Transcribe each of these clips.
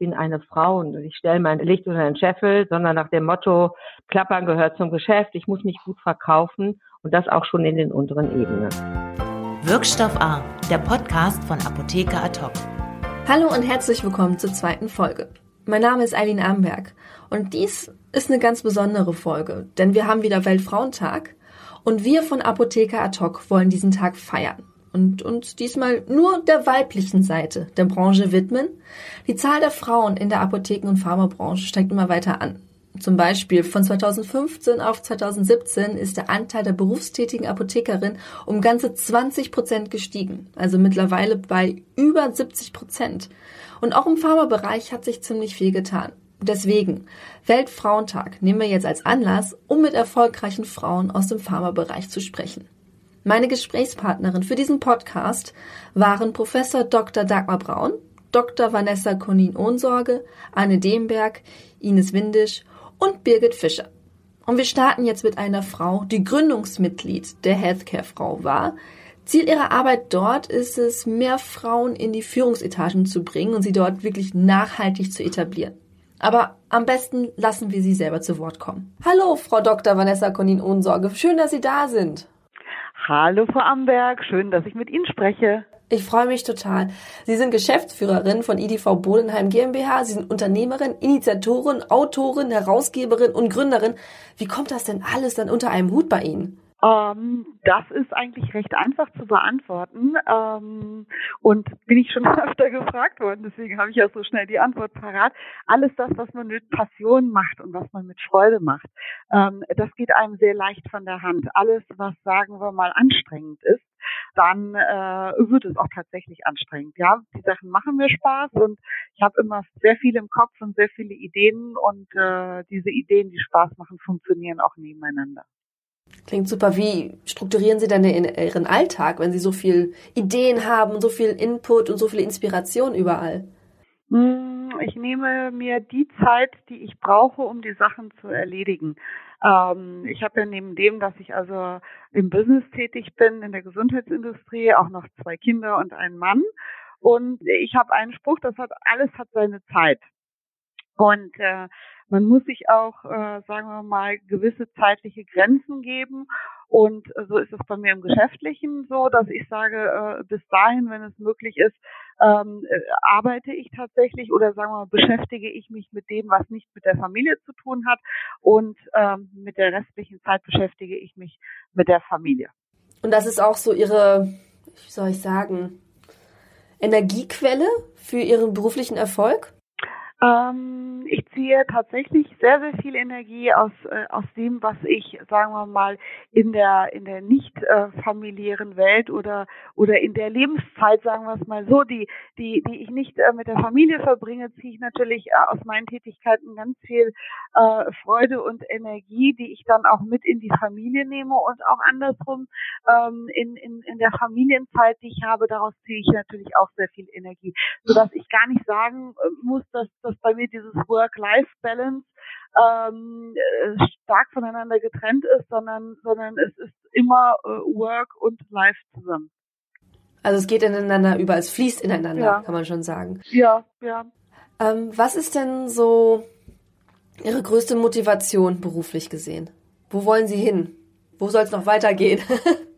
bin eine Frau und ich stelle mein Licht unter den Scheffel, sondern nach dem Motto, Klappern gehört zum Geschäft, ich muss mich gut verkaufen und das auch schon in den unteren Ebenen. Wirkstoff A, der Podcast von Apotheker Ad Hallo und herzlich willkommen zur zweiten Folge. Mein Name ist Eileen Amberg und dies ist eine ganz besondere Folge, denn wir haben wieder Weltfrauentag und wir von Apotheker Ad wollen diesen Tag feiern und uns diesmal nur der weiblichen Seite der Branche widmen. Die Zahl der Frauen in der Apotheken- und Pharmabranche steigt immer weiter an. Zum Beispiel von 2015 auf 2017 ist der Anteil der berufstätigen Apothekerin um ganze 20 Prozent gestiegen, also mittlerweile bei über 70 Prozent. Und auch im Pharmabereich hat sich ziemlich viel getan. Deswegen, Weltfrauentag nehmen wir jetzt als Anlass, um mit erfolgreichen Frauen aus dem Pharmabereich zu sprechen. Meine Gesprächspartnerin für diesen Podcast waren Professor Dr. Dagmar Braun, Dr. Vanessa Konin-Ohnsorge, Anne Demberg, Ines Windisch und Birgit Fischer. Und wir starten jetzt mit einer Frau, die Gründungsmitglied der Healthcare-Frau war. Ziel ihrer Arbeit dort ist es, mehr Frauen in die Führungsetagen zu bringen und sie dort wirklich nachhaltig zu etablieren. Aber am besten lassen wir sie selber zu Wort kommen. Hallo, Frau Dr. Vanessa Konin-Ohnsorge. Schön, dass Sie da sind. Hallo, Frau Amberg. Schön, dass ich mit Ihnen spreche. Ich freue mich total. Sie sind Geschäftsführerin von IDV Bodenheim GmbH. Sie sind Unternehmerin, Initiatorin, Autorin, Herausgeberin und Gründerin. Wie kommt das denn alles dann unter einem Hut bei Ihnen? Ähm, das ist eigentlich recht einfach zu beantworten ähm, und bin ich schon öfter gefragt worden, deswegen habe ich auch so schnell die Antwort parat. Alles das, was man mit Passion macht und was man mit Freude macht, ähm, das geht einem sehr leicht von der Hand. Alles, was sagen wir mal anstrengend ist, dann äh, wird es auch tatsächlich anstrengend. Ja, die Sachen machen mir Spaß und ich habe immer sehr viel im Kopf und sehr viele Ideen und äh, diese Ideen, die Spaß machen, funktionieren auch nebeneinander. Klingt super. Wie strukturieren Sie denn Ihren Alltag, wenn Sie so viel Ideen haben, so viel Input und so viel Inspiration überall? Hm, ich nehme mir die Zeit, die ich brauche, um die Sachen zu erledigen. Ähm, ich habe ja neben dem, dass ich also im Business tätig bin, in der Gesundheitsindustrie, auch noch zwei Kinder und einen Mann. Und ich habe einen Spruch, das hat alles hat seine Zeit. Und äh, man muss sich auch, äh, sagen wir mal, gewisse zeitliche Grenzen geben. Und äh, so ist es bei mir im Geschäftlichen so, dass ich sage, äh, bis dahin, wenn es möglich ist, ähm, äh, arbeite ich tatsächlich oder sagen wir mal, beschäftige ich mich mit dem, was nicht mit der Familie zu tun hat. Und ähm, mit der restlichen Zeit beschäftige ich mich mit der Familie. Und das ist auch so Ihre, wie soll ich sagen, Energiequelle für Ihren beruflichen Erfolg? Ähm, ich ziehe tatsächlich sehr, sehr viel Energie aus, äh, aus dem, was ich, sagen wir mal, in der, in der nicht äh, familiären Welt oder, oder in der Lebenszeit, sagen wir es mal so, die, die, die ich nicht äh, mit der Familie verbringe, ziehe ich natürlich äh, aus meinen Tätigkeiten ganz viel äh, Freude und Energie, die ich dann auch mit in die Familie nehme und auch andersrum ähm, in, in, in der Familienzeit, die ich habe, daraus ziehe ich natürlich auch sehr viel Energie, sodass ich gar nicht sagen äh, muss, dass dass bei mir dieses Work-Life-Balance ähm, äh, stark voneinander getrennt ist, sondern, sondern es ist immer äh, Work und Life zusammen. Also es geht ineinander über, es fließt ineinander, ja. kann man schon sagen. Ja, ja. Ähm, was ist denn so Ihre größte Motivation beruflich gesehen? Wo wollen Sie hin? Wo soll es noch weitergehen?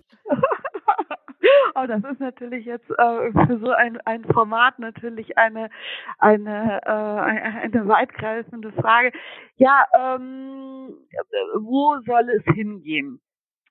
Oh, das ist natürlich jetzt äh, für so ein, ein Format natürlich eine eine äh, eine weitgreifende Frage. Ja, ähm, wo soll es hingehen?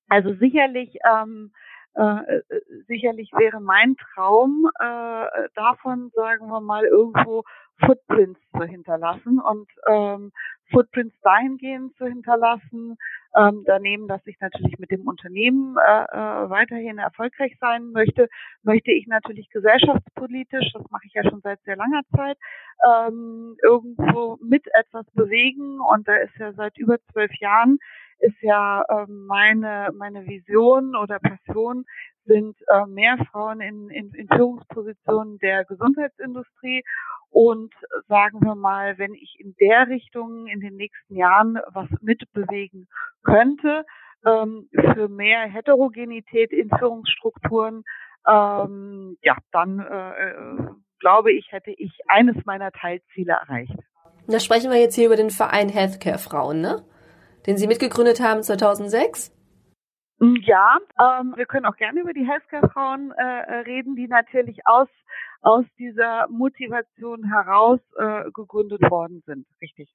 Also sicherlich ähm, äh, sicherlich wäre mein Traum äh, davon, sagen wir mal, irgendwo Footprints zu hinterlassen und ähm, Footprints dahingehend zu hinterlassen, ähm, daneben, dass ich natürlich mit dem Unternehmen äh, äh, weiterhin erfolgreich sein möchte, möchte ich natürlich gesellschaftspolitisch, das mache ich ja schon seit sehr langer Zeit, ähm, irgendwo mit etwas bewegen. Und da ist ja seit über zwölf Jahren ist ja äh, meine meine Vision oder Passion sind äh, mehr Frauen in, in, in Führungspositionen der Gesundheitsindustrie und sagen wir mal, wenn ich in der Richtung in den nächsten Jahren was mitbewegen könnte, ähm, für mehr Heterogenität in Führungsstrukturen, ähm, ja, dann äh, glaube ich, hätte ich eines meiner Teilziele erreicht. Da sprechen wir jetzt hier über den Verein Healthcare Frauen, ne? Den Sie mitgegründet haben 2006? Mm, ja, ähm, wir können auch gerne über die Healthcare-Frauen äh, äh, reden, die natürlich aus, aus dieser Motivation heraus äh, gegründet worden sind. Richtig.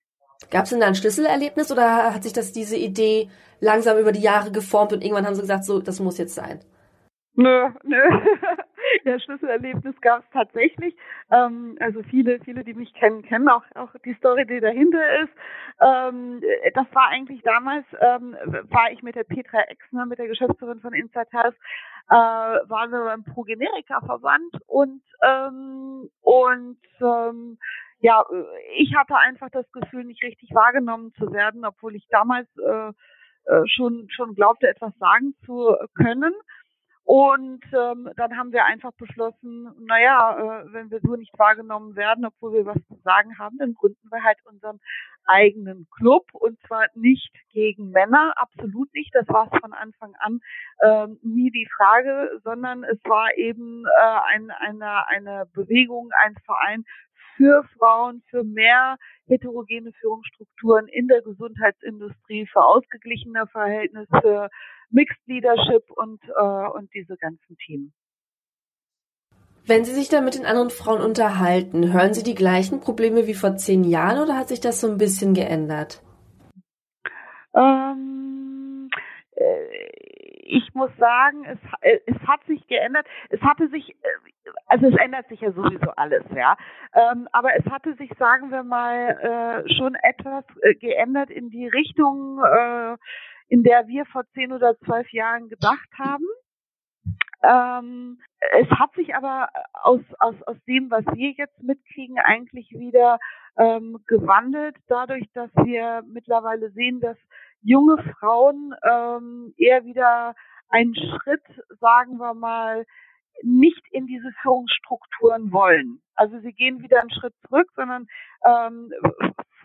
Gab es denn da ein Schlüsselerlebnis oder hat sich das diese Idee langsam über die Jahre geformt und irgendwann haben sie gesagt, so, das muss jetzt sein? Nö, nö. ja, Schlüsselerlebnis gab es tatsächlich. Ähm, also viele, viele, die mich kennen, kennen auch, auch die Story, die dahinter ist. Ähm, das war eigentlich damals, ähm, war ich mit der Petra Exner, mit der Geschäftsführerin von Health, äh, waren wir beim Progenerika-Verband und, ähm, und ähm, ja, ich hatte einfach das Gefühl, nicht richtig wahrgenommen zu werden, obwohl ich damals äh, äh schon, schon glaubte, etwas sagen zu können. Und ähm, dann haben wir einfach beschlossen, naja, äh, wenn wir so nicht wahrgenommen werden, obwohl wir was zu sagen haben, dann gründen wir halt unseren eigenen Club und zwar nicht gegen Männer, absolut nicht. Das war es von Anfang an äh, nie die Frage, sondern es war eben äh, ein, eine, eine Bewegung, ein Verein für Frauen, für mehr heterogene Führungsstrukturen in der Gesundheitsindustrie, für ausgeglichene Verhältnisse, Mixed Leadership und, äh, und diese ganzen Themen. Wenn Sie sich da mit den anderen Frauen unterhalten, hören Sie die gleichen Probleme wie vor zehn Jahren oder hat sich das so ein bisschen geändert? Ähm, äh, ich muss sagen, es, äh, es hat sich geändert. Es hatte sich, äh, also es ändert sich ja sowieso alles, ja. Ähm, aber es hatte sich, sagen wir mal, äh, schon etwas geändert in die Richtung, in der wir vor zehn oder zwölf Jahren gedacht haben. Ähm, es hat sich aber aus, aus, aus dem, was wir jetzt mitkriegen, eigentlich wieder ähm, gewandelt, dadurch, dass wir mittlerweile sehen, dass junge Frauen ähm, eher wieder einen Schritt, sagen wir mal, nicht in diese Führungsstrukturen wollen. Also sie gehen wieder einen Schritt zurück, sondern ähm,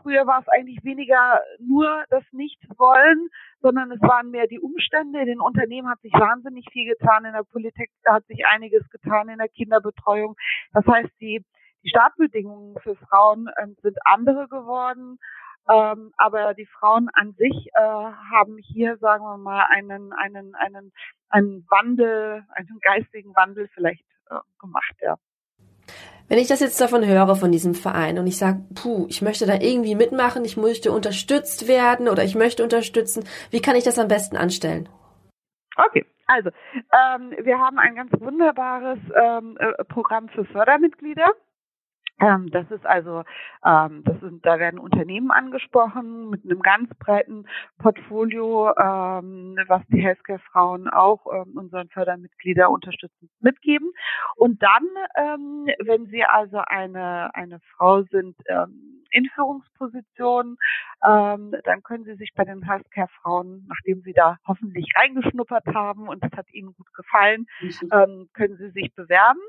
früher war es eigentlich weniger nur das Nicht-Wollen, sondern es waren mehr die Umstände. In den Unternehmen hat sich wahnsinnig viel getan, in der Politik hat sich einiges getan, in der Kinderbetreuung. Das heißt, die, die Startbedingungen für Frauen ähm, sind andere geworden. Ähm, aber die Frauen an sich äh, haben hier, sagen wir mal, einen, einen, einen, einen Wandel, einen geistigen Wandel vielleicht äh, gemacht, ja. Wenn ich das jetzt davon höre, von diesem Verein, und ich sage, puh, ich möchte da irgendwie mitmachen, ich möchte unterstützt werden oder ich möchte unterstützen, wie kann ich das am besten anstellen? Okay, also ähm, wir haben ein ganz wunderbares ähm, äh, Programm für Fördermitglieder. Ähm, das ist also, ähm, das sind, da werden Unternehmen angesprochen mit einem ganz breiten Portfolio, ähm, was die Healthcare-Frauen auch unseren Fördermitglieder unterstützend mitgeben. Und dann, wenn sie also eine, eine Frau sind, in Führungspositionen, ähm, dann können Sie sich bei den Healthcare-Frauen, nachdem Sie da hoffentlich reingeschnuppert haben und es hat Ihnen gut gefallen, ähm, können Sie sich bewerben.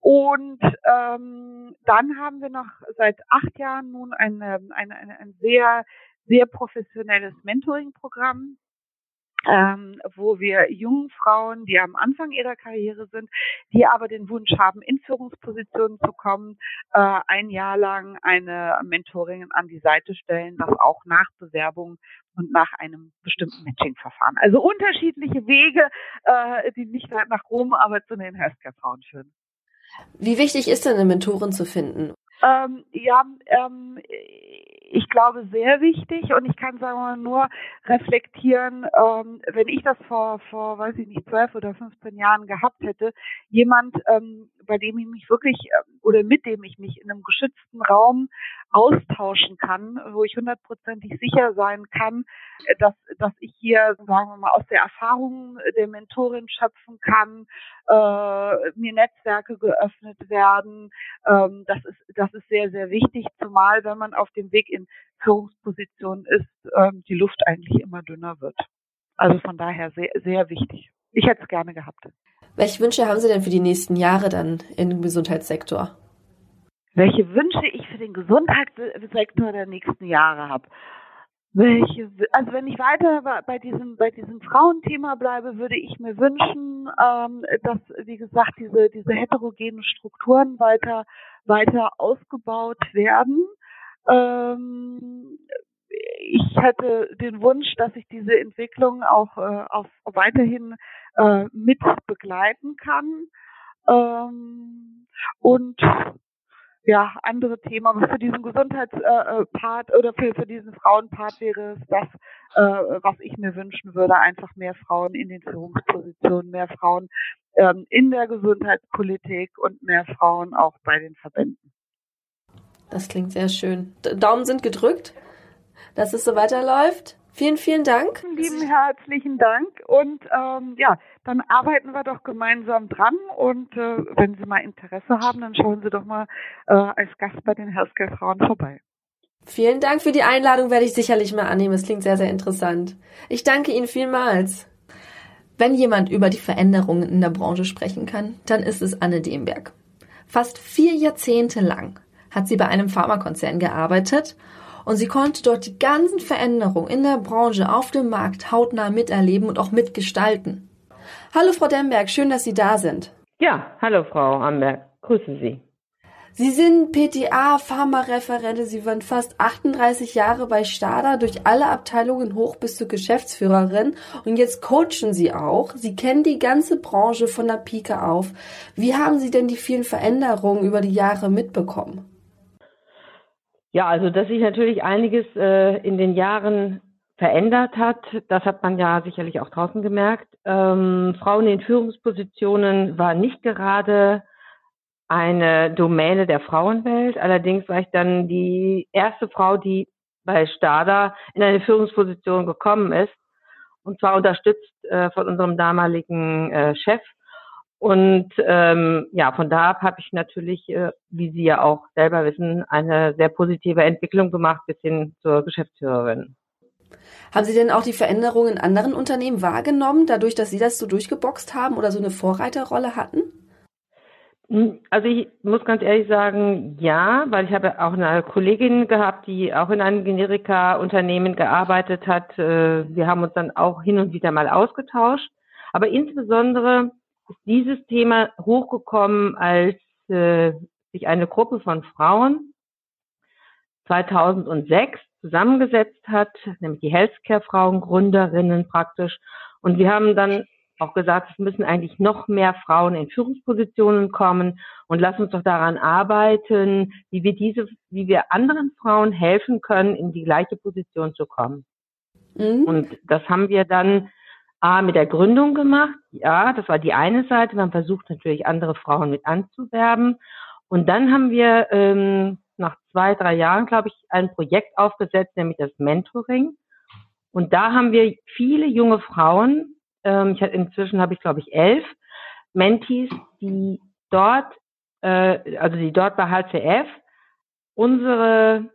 Und ähm, dann haben wir noch seit acht Jahren nun eine, eine, eine, ein sehr, sehr professionelles Mentoring-Programm, ähm, wo wir jungen Frauen, die am Anfang ihrer Karriere sind, die aber den Wunsch haben, in Führungspositionen zu kommen, äh, ein Jahr lang eine Mentoring an die Seite stellen, das auch nach Bewerbung und nach einem bestimmten Matching-Verfahren. Also unterschiedliche Wege, äh, die nicht nach Rom, aber zu den Healthcare-Frauen führen. Wie wichtig ist denn eine Mentorin zu finden? Ähm, ja, ähm, ich glaube sehr wichtig und ich kann sagen wir nur reflektieren, ähm, wenn ich das vor, vor, weiß ich nicht, zwölf oder 15 Jahren gehabt hätte, jemand, ähm, bei dem ich mich wirklich äh, oder mit dem ich mich in einem geschützten Raum austauschen kann, wo ich hundertprozentig sicher sein kann, dass, dass ich hier, sagen wir mal, aus der Erfahrung der Mentorin schöpfen kann, äh, mir Netzwerke geöffnet werden. Ähm, das ist, das ist sehr, sehr wichtig, zumal wenn man auf dem Weg in Führungspositionen ist, ähm, die Luft eigentlich immer dünner wird. Also von daher sehr, sehr wichtig. Ich hätte es gerne gehabt. Welche Wünsche haben Sie denn für die nächsten Jahre dann im Gesundheitssektor? Welche Wünsche ich für den Gesundheitssektor der nächsten Jahre habe? Welche, also wenn ich weiter bei diesem, bei diesem Frauenthema bleibe, würde ich mir wünschen, ähm, dass, wie gesagt, diese, diese heterogenen Strukturen weiter, weiter ausgebaut werden. Ähm, ich hätte den Wunsch, dass ich diese Entwicklung auch, äh, auch weiterhin äh, mit begleiten kann. Ähm, und ja, andere Themen. Aber für diesen Gesundheitspart äh, oder für, für diesen Frauenpart wäre es das, äh, was ich mir wünschen würde, einfach mehr Frauen in den Führungspositionen, mehr Frauen ähm, in der Gesundheitspolitik und mehr Frauen auch bei den Verbänden. Das klingt sehr schön. Daumen sind gedrückt, dass es so weiterläuft. Vielen, vielen Dank. Lieben herzlichen Dank. Und ähm, ja, dann arbeiten wir doch gemeinsam dran. Und äh, wenn Sie mal Interesse haben, dann schauen Sie doch mal äh, als Gast bei den Healthcare Frauen vorbei. Vielen Dank für die Einladung, werde ich sicherlich mal annehmen. Es klingt sehr, sehr interessant. Ich danke Ihnen vielmals. Wenn jemand über die Veränderungen in der Branche sprechen kann, dann ist es Anne Demberg. Fast vier Jahrzehnte lang hat sie bei einem Pharmakonzern gearbeitet und sie konnte dort die ganzen Veränderungen in der Branche auf dem Markt hautnah miterleben und auch mitgestalten. Hallo Frau Demberg, schön, dass Sie da sind. Ja, hallo Frau Amberg, grüße Sie. Sie sind PTA-Pharmareferentin. Sie waren fast 38 Jahre bei Stada durch alle Abteilungen hoch bis zur Geschäftsführerin. Und jetzt coachen Sie auch. Sie kennen die ganze Branche von der Pike auf. Wie haben Sie denn die vielen Veränderungen über die Jahre mitbekommen? Ja, also dass sich natürlich einiges äh, in den Jahren verändert hat, das hat man ja sicherlich auch draußen gemerkt. Ähm, Frauen in Führungspositionen war nicht gerade eine Domäne der Frauenwelt. Allerdings war ich dann die erste Frau, die bei Stada in eine Führungsposition gekommen ist. Und zwar unterstützt äh, von unserem damaligen äh, Chef. Und ähm, ja, von da ab habe ich natürlich, äh, wie Sie ja auch selber wissen, eine sehr positive Entwicklung gemacht bis hin zur Geschäftsführerin. Haben Sie denn auch die Veränderungen in anderen Unternehmen wahrgenommen, dadurch, dass Sie das so durchgeboxt haben oder so eine Vorreiterrolle hatten? Hm, also ich muss ganz ehrlich sagen, ja, weil ich habe auch eine Kollegin gehabt, die auch in einem Generika-Unternehmen gearbeitet hat. Äh, wir haben uns dann auch hin und wieder mal ausgetauscht. Aber insbesondere ist dieses Thema hochgekommen, als äh, sich eine Gruppe von Frauen 2006 zusammengesetzt hat, nämlich die Healthcare-Frauen, Gründerinnen praktisch. Und wir haben dann auch gesagt, es müssen eigentlich noch mehr Frauen in Führungspositionen kommen und lass uns doch daran arbeiten, wie wir diese, wie wir anderen Frauen helfen können, in die gleiche Position zu kommen. Mhm. Und das haben wir dann A, mit der Gründung gemacht. Ja, das war die eine Seite. Man versucht natürlich andere Frauen mit anzuwerben. Und dann haben wir ähm, zwei, drei Jahren, glaube ich, ein Projekt aufgesetzt, nämlich das Mentoring. Und da haben wir viele junge Frauen, ähm, ich inzwischen habe ich, glaube ich, elf Mentees, die dort, äh, also die dort bei HCF unsere,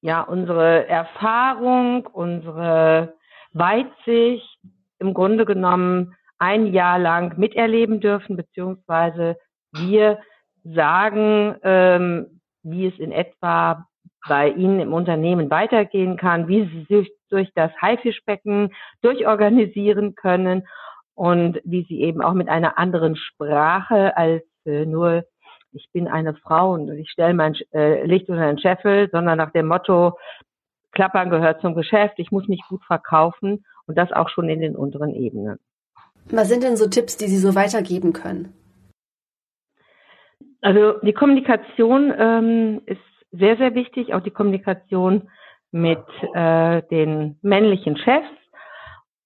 ja, unsere Erfahrung, unsere Weitsicht, im Grunde genommen ein Jahr lang miterleben dürfen, beziehungsweise wir sagen, ähm, wie es in etwa bei Ihnen im Unternehmen weitergehen kann, wie Sie sich durch das Haifischbecken durchorganisieren können und wie Sie eben auch mit einer anderen Sprache als äh, nur ich bin eine Frau und ich stelle mein äh, Licht unter den Scheffel, sondern nach dem Motto, Klappern gehört zum Geschäft, ich muss mich gut verkaufen und das auch schon in den unteren Ebenen. Was sind denn so Tipps, die Sie so weitergeben können? Also die Kommunikation ähm, ist sehr, sehr wichtig, auch die Kommunikation mit äh, den männlichen Chefs.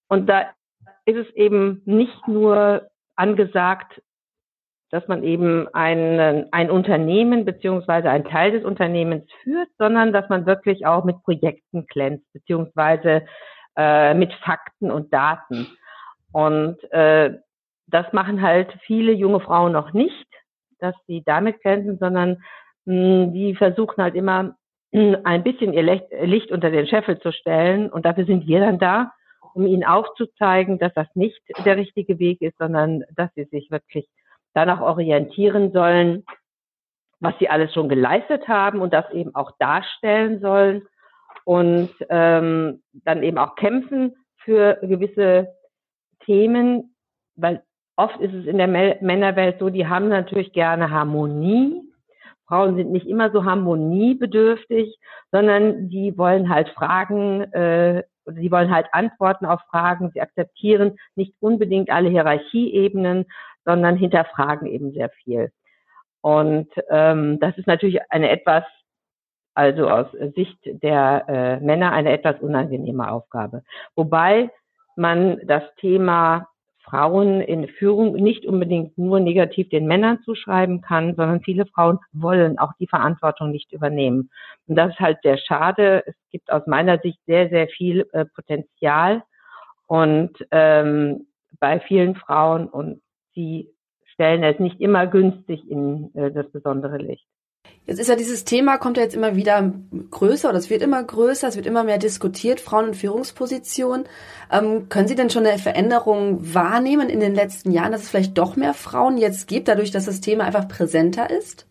Und da ist es eben nicht nur angesagt, dass man eben ein, ein Unternehmen beziehungsweise ein Teil des Unternehmens führt, sondern dass man wirklich auch mit Projekten glänzt, beziehungsweise äh, mit Fakten und Daten. Und äh, das machen halt viele junge Frauen noch nicht, dass sie damit glänzen, sondern mh, hm, die versuchen halt immer mh, hm, ein bisschen ihr Licht, Licht unter den Scheffel zu stellen. Und dafür sind wir dann da, um ihnen aufzuzeigen, dass das nicht der richtige Weg ist, sondern dass sie sich wirklich danach orientieren sollen, was sie alles schon geleistet haben und das eben auch darstellen sollen und ähm, dann eben auch kämpfen für gewisse Themen, weil oft ist es in der Männerwelt so, die haben natürlich gerne Harmonie. Frauen sind nicht immer so harmoniebedürftig, sondern die wollen halt Fragen, äh, sie wollen halt Antworten auf Fragen. Sie akzeptieren nicht unbedingt alle Hierarchieebenen, sondern hinterfragen eben sehr viel. Und ähm, das ist natürlich eine etwas, also aus Sicht der äh, Männer eine etwas unangenehme Aufgabe. Wobei man das Thema Frauen in Führung nicht unbedingt nur negativ den Männern zuschreiben kann, sondern viele Frauen wollen auch die Verantwortung nicht übernehmen. Und das ist halt sehr schade. Es gibt aus meiner Sicht sehr, sehr viel äh, Potenzial und ähm, bei vielen Frauen und sie stellen es nicht immer günstig in äh, das besondere Licht. Jetzt ist ja dieses Thema, kommt ja jetzt immer wieder größer oder es wird immer größer, es wird immer mehr diskutiert, Frauen in Führungspositionen. Ähm, können Sie denn schon eine Veränderung wahrnehmen in den letzten Jahren, dass es vielleicht doch mehr Frauen jetzt gibt, dadurch, dass das Thema einfach präsenter ist?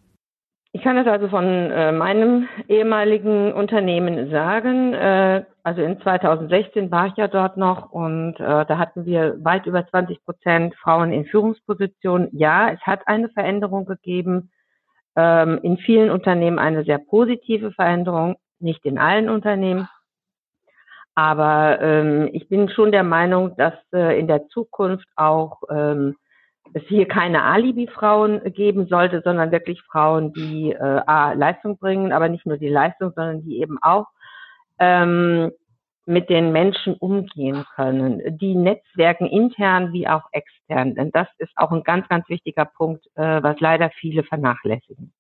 Ich kann das also von äh, meinem ehemaligen Unternehmen sagen. Äh, also in 2016 war ich ja dort noch und äh, da hatten wir weit über 20 Prozent Frauen in Führungspositionen. Ja, es hat eine Veränderung gegeben ähm, in vielen Unternehmen eine sehr positive Veränderung, nicht in allen Unternehmen. Aber ähm, ich bin schon der Meinung, dass äh, in der Zukunft auch ähm, es hier keine Alibi-Frauen geben sollte, sondern wirklich Frauen, die äh, A, Leistung bringen, aber nicht nur die Leistung, sondern die eben auch ähm, mit den Menschen umgehen können, die Netzwerken intern wie auch extern. Denn das ist auch ein ganz, ganz wichtiger Punkt, äh, was leider viele vernachlässigen.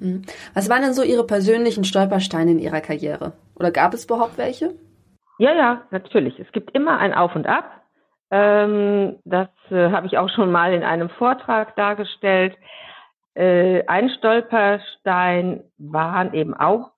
Hm. Was waren denn so Ihre persönlichen Stolpersteine in Ihrer Karriere? Oder gab es überhaupt welche? Ja, ja, natürlich. Es gibt immer ein Auf und Ab. Ähm, das äh, habe ich auch schon mal in einem Vortrag dargestellt. Äh, ein Stolperstein waren eben auch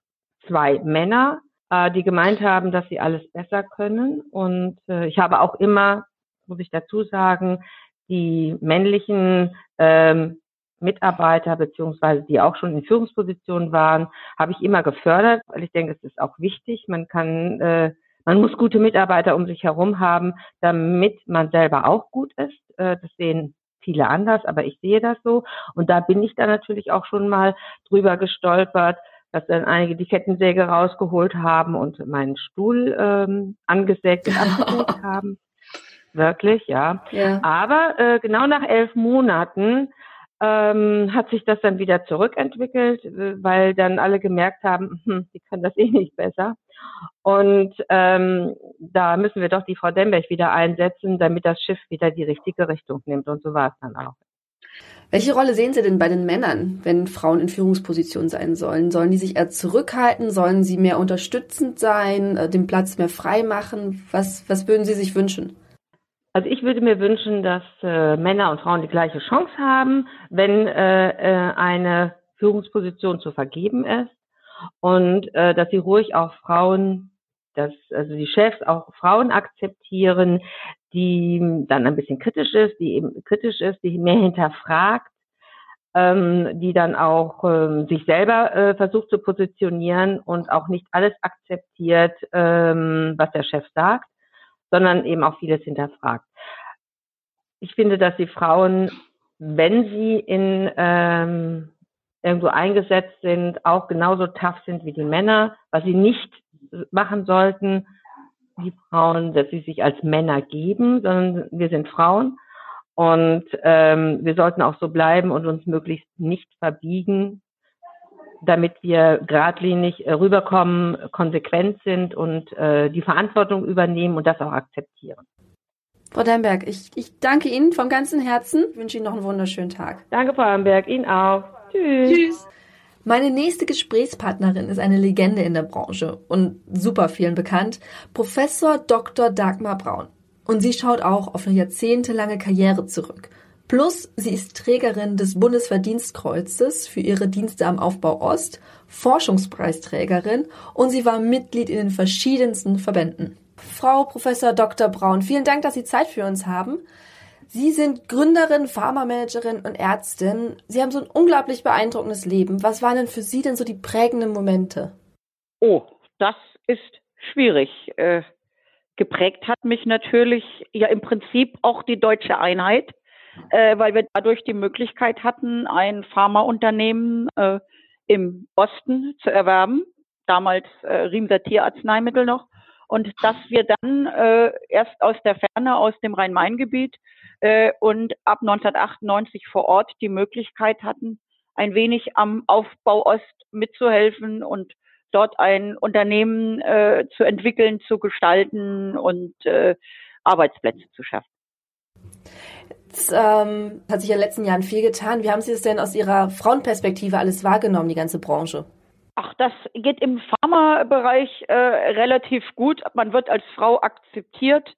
zwei Männer, äh, die gemeint haben, dass sie alles besser können. Und äh, ich habe auch immer, muss ich dazu sagen, die männlichen ähm, Mitarbeiter beziehungsweise die auch schon in Führungspositionen waren, habe ich immer gefördert, weil ich denke, es ist auch wichtig. Man kann, äh, man muss gute Mitarbeiter um sich herum haben, damit man selber auch gut ist. Äh, das sehen viele anders, aber ich sehe das so. Und da bin ich dann natürlich auch schon mal drüber gestolpert, dass dann einige die Kettensäge rausgeholt haben und meinen Stuhl ähm, angesägt und abgesägt haben. Wirklich, ja. ja. Aber äh, genau nach elf Monaten ähm, hat sich das dann wieder zurückentwickelt, weil dann alle gemerkt haben, hm, die kann das eh nicht besser. Und ähm, da müssen wir doch die Frau Demberg wieder einsetzen, damit das Schiff wieder die richtige Richtung nimmt. Und so war es dann auch. Welche Rolle sehen Sie denn bei den Männern, wenn Frauen in Führungspositionen sein sollen? Sollen die sich eher zurückhalten? Sollen sie mehr unterstützend sein, äh, den Platz mehr frei machen? Was, was würden Sie sich wünschen? Also ich würde mir wünschen, dass äh, Männer und Frauen die gleiche Chance haben, wenn äh, äh, eine Führungsposition zu vergeben ist und äh, dass sie ruhig auch Frauen, dass also die Chefs auch Frauen akzeptieren, die dann ein bisschen kritisch ist, die eben kritisch ist, die mehr hinterfragt, ähm, die dann auch ähm, sich selber äh, versucht zu positionieren und auch nicht alles akzeptiert, ähm, was der Chef sagt, sondern eben auch vieles hinterfragt. Ich finde, dass die Frauen, wenn sie in ähm, irgendwo eingesetzt sind, auch genauso tough sind wie die Männer, was sie nicht machen sollten, die Frauen, dass sie sich als Männer geben, sondern wir sind Frauen und ähm, wir sollten auch so bleiben und uns möglichst nicht verbiegen, damit wir geradlinig äh, rüberkommen, konsequent sind und äh, die Verantwortung übernehmen und das auch akzeptieren. Frau Deinberg, ich, ich danke Ihnen vom ganzen Herzen. Ich wünsche Ihnen noch einen wunderschönen Tag. Danke, Frau Deinberg. Ihnen auch. Tschüss. Tschüss. Meine nächste Gesprächspartnerin ist eine Legende in der Branche und super vielen bekannt, Professor Dr. Dagmar Braun. Und sie schaut auch auf eine jahrzehntelange Karriere zurück. Plus, sie ist Trägerin des Bundesverdienstkreuzes für ihre Dienste am Aufbau Ost, Forschungspreisträgerin und sie war Mitglied in den verschiedensten Verbänden. Frau Professor Dr. Braun, vielen Dank, dass Sie Zeit für uns haben. Sie sind Gründerin, Pharmamanagerin und Ärztin. Sie haben so ein unglaublich beeindruckendes Leben. Was waren denn für Sie denn so die prägenden Momente? Oh, das ist schwierig. Äh, geprägt hat mich natürlich ja im Prinzip auch die deutsche Einheit, äh, weil wir dadurch die Möglichkeit hatten, ein Pharmaunternehmen äh, im Osten zu erwerben, damals äh, Riemser Tierarzneimittel noch, und dass wir dann äh, erst aus der Ferne, aus dem Rhein-Main-Gebiet äh, und ab 1998 vor Ort die Möglichkeit hatten, ein wenig am Aufbau Ost mitzuhelfen und dort ein Unternehmen äh, zu entwickeln, zu gestalten und äh, Arbeitsplätze zu schaffen. Jetzt ähm, hat sich in den letzten Jahren viel getan. Wie haben Sie es denn aus Ihrer Frauenperspektive alles wahrgenommen, die ganze Branche? Ach, das geht im Pharmabereich äh, relativ gut. Man wird als Frau akzeptiert,